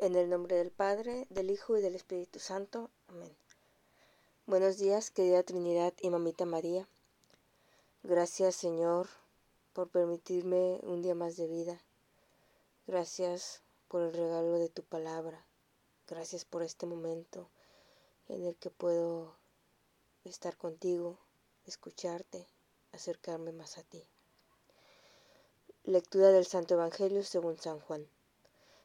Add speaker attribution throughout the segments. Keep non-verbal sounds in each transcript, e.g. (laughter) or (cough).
Speaker 1: En el nombre del Padre, del Hijo y del Espíritu Santo. Amén. Buenos días, querida Trinidad y Mamita María. Gracias, Señor, por permitirme un día más de vida. Gracias por el regalo de tu palabra. Gracias por este momento en el que puedo estar contigo, escucharte, acercarme más a ti. Lectura del Santo Evangelio según San Juan.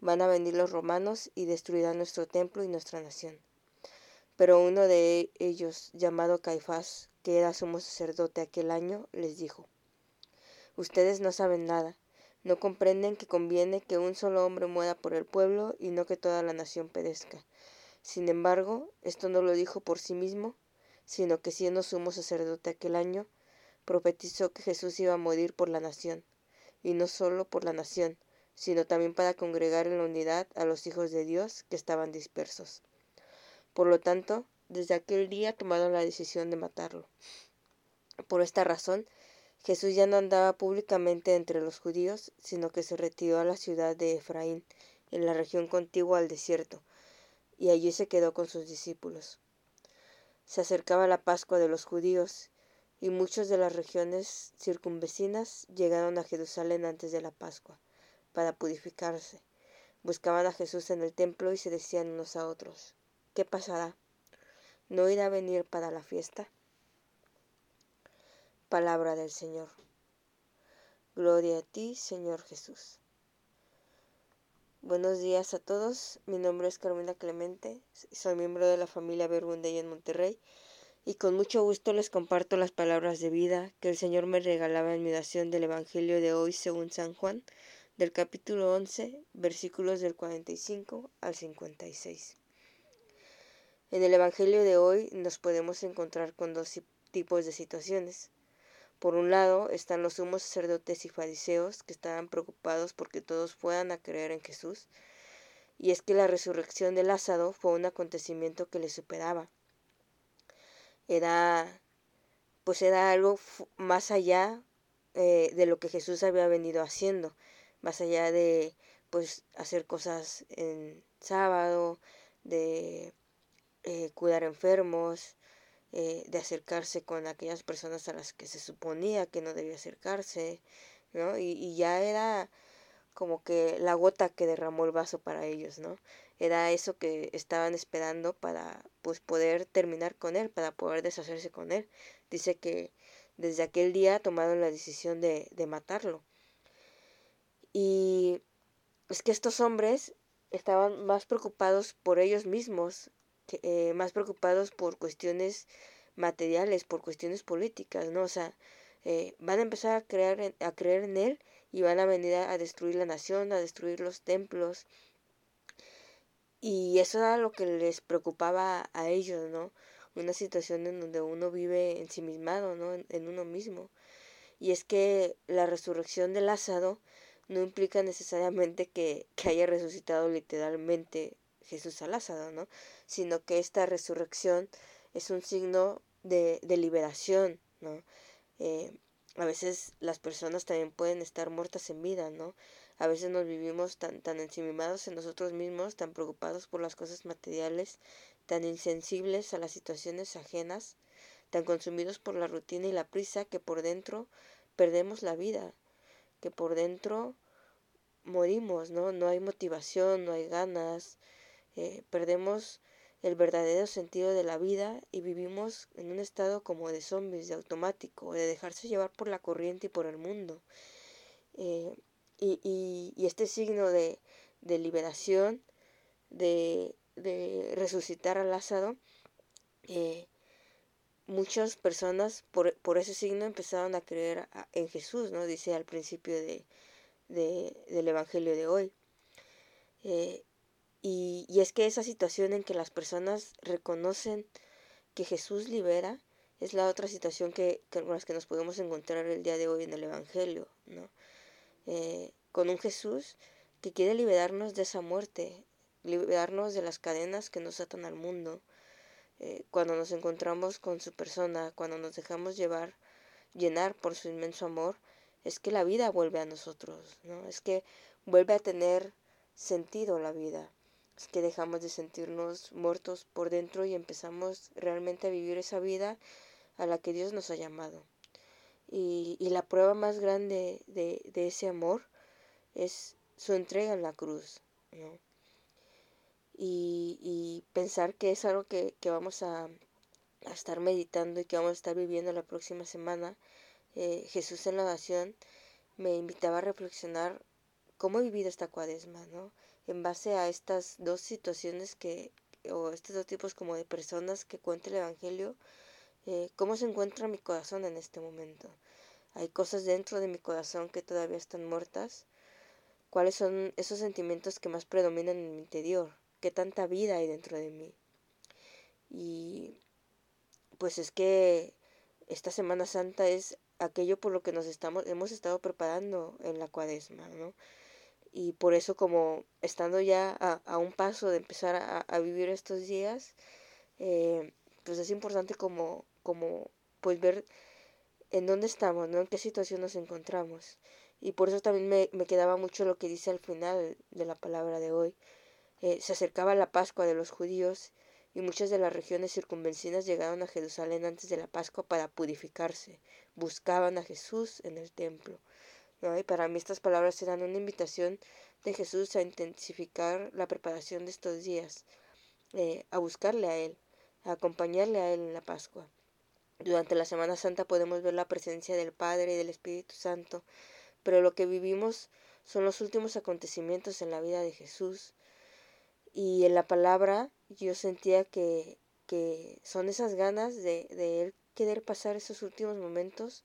Speaker 1: Van a venir los romanos y destruirán nuestro templo y nuestra nación. Pero uno de ellos, llamado Caifás, que era sumo sacerdote aquel año, les dijo, Ustedes no saben nada, no comprenden que conviene que un solo hombre muera por el pueblo y no que toda la nación perezca. Sin embargo, esto no lo dijo por sí mismo, sino que siendo sumo sacerdote aquel año, profetizó que Jesús iba a morir por la nación, y no solo por la nación, sino también para congregar en la unidad a los hijos de Dios que estaban dispersos. Por lo tanto, desde aquel día tomaron la decisión de matarlo. Por esta razón, Jesús ya no andaba públicamente entre los judíos, sino que se retiró a la ciudad de Efraín, en la región contigua al desierto, y allí se quedó con sus discípulos. Se acercaba la Pascua de los judíos, y muchos de las regiones circunvecinas llegaron a Jerusalén antes de la Pascua para purificarse. Buscaban a Jesús en el templo y se decían unos a otros, ¿qué pasará? ¿No irá a venir para la fiesta? Palabra del Señor. Gloria a ti, Señor Jesús. Buenos días a todos, mi nombre es Carolina Clemente, soy miembro de la familia Bergundey en Monterrey y con mucho gusto les comparto las palabras de vida que el Señor me regalaba en mi oración del Evangelio de hoy según San Juan, del capítulo 11, versículos del 45 al 56. En el Evangelio de hoy nos podemos encontrar con dos tipos de situaciones. Por un lado están los sumos sacerdotes y fariseos que estaban preocupados porque todos fueran a creer en Jesús, y es que la resurrección de Lázaro fue un acontecimiento que les superaba. Era, pues era algo más allá eh, de lo que Jesús había venido haciendo más allá de pues hacer cosas en sábado, de eh, cuidar enfermos, eh, de acercarse con aquellas personas a las que se suponía que no debía acercarse, ¿no? Y, y ya era como que la gota que derramó el vaso para ellos, ¿no? Era eso que estaban esperando para pues poder terminar con él, para poder deshacerse con él. Dice que desde aquel día tomaron la decisión de, de matarlo. Y es que estos hombres estaban más preocupados por ellos mismos, eh, más preocupados por cuestiones materiales, por cuestiones políticas, ¿no? O sea, eh, van a empezar a, crear, a creer en él y van a venir a, destruir la nación, a destruir los templos. Y eso era lo que les preocupaba a ellos, ¿no? Una situación en donde uno vive ensimismado, ¿no? En, en uno mismo. Y es que la resurrección de Lázaro no implica necesariamente que, haya resucitado literalmente Jesús a Lázaro, ¿no? Sino que esta resurrección es un signo de, de liberación, ¿no? Eh, a veces las personas también pueden estar muertas en vida, ¿no? A veces nos vivimos tan, tan ensimismados en nosotros mismos, tan preocupados por las cosas materiales, tan insensibles a las situaciones ajenas, tan consumidos por la rutina y la prisa que por dentro perdemos la vida, que por dentro morimos, ¿no? No hay motivación, no hay ganas, eh, perdemos el verdadero sentido de la vida y vivimos en un estado como de zombies, de automático, de dejarse llevar por la corriente y por el mundo. Eh, y, y, este signo de, de liberación, de, de, resucitar a Lázaro, eh, muchas personas por, por, ese signo empezaron a creer en Jesús, ¿no? Dice al principio de, del Evangelio de hoy. Eh, Y, y es que esa situación en que las personas reconocen que Jesús libera es la otra situación que, con las que nos podemos encontrar el día de hoy en el Evangelio, ¿no? Eh, con un Jesús que quiere liberarnos de esa muerte, liberarnos de las cadenas que nos atan al mundo. Eh, cuando nos encontramos con su persona, cuando nos dejamos llevar, llenar por su inmenso amor, es que la vida vuelve a nosotros, ¿no? Es que vuelve a tener sentido la vida. Es que dejamos de sentirnos muertos por dentro y empezamos realmente a vivir esa vida a la que Dios nos ha llamado. Y, y la prueba más grande de, de, ese amor es su entrega en la cruz. ¿no? Y, y, pensar que es algo que, que vamos a, a, estar meditando y que vamos a estar viviendo la próxima semana. Eh, Jesús en la oración me invitaba a reflexionar cómo he vivido esta cuaresma, ¿no? En base a estas dos situaciones que, o estos dos tipos como de personas que cuenta el Evangelio, eh, cómo se encuentra mi corazón en este momento. Hay cosas dentro de mi corazón que todavía están muertas. ¿Cuáles son esos sentimientos que más predominan en mi interior? ¿Qué tanta vida hay dentro de mí? Y pues es que esta Semana Santa es aquello por lo que nos estamos, hemos estado preparando en la cuaresma, ¿no? Y por eso como estando ya a, a un paso de empezar a, a vivir estos días, eh, pues es importante como como pues ver en dónde estamos, ¿no? En qué situación nos encontramos. Y por eso también me, me quedaba mucho lo que dice al final de la palabra de hoy. Eh, se acercaba la Pascua de los judíos y muchas de las regiones circunvencinas llegaron a Jerusalén antes de la Pascua para purificarse. Buscaban a Jesús en el templo. Y para mí estas palabras eran una invitación de Jesús a intensificar la preparación de estos días, eh, a buscarle a Él, a acompañarle a Él en la Pascua. Durante la Semana Santa podemos ver la presencia del Padre y del Espíritu Santo, pero lo que vivimos son los últimos acontecimientos en la vida de Jesús. Y en la palabra yo sentía que, que son esas ganas de, de Él querer pasar esos últimos momentos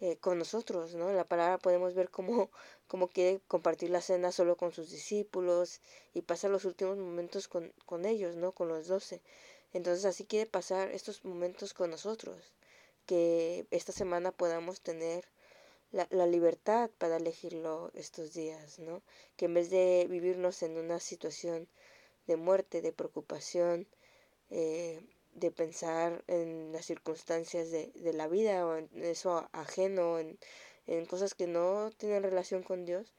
Speaker 1: eh, con nosotros, ¿no? En la palabra podemos ver cómo, (laughs) cómo quiere compartir la cena solo con sus discípulos y pasar los últimos momentos con, con ellos, ¿no? Con los doce. Entonces así quiere pasar estos momentos con nosotros, que esta semana podamos tener la, la, libertad para elegirlo estos días, ¿no? Que en vez de vivirnos en una situación de muerte, de preocupación, eh, de pensar en las circunstancias de, de, la vida o en eso ajeno, en, en cosas que no tienen relación con Dios,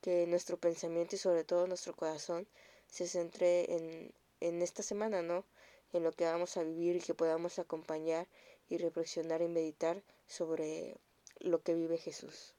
Speaker 1: que nuestro pensamiento y sobre todo nuestro corazón se centre en, en esta semana, ¿no? en lo que vamos a vivir y que podamos acompañar y reflexionar y meditar sobre lo que vive Jesús.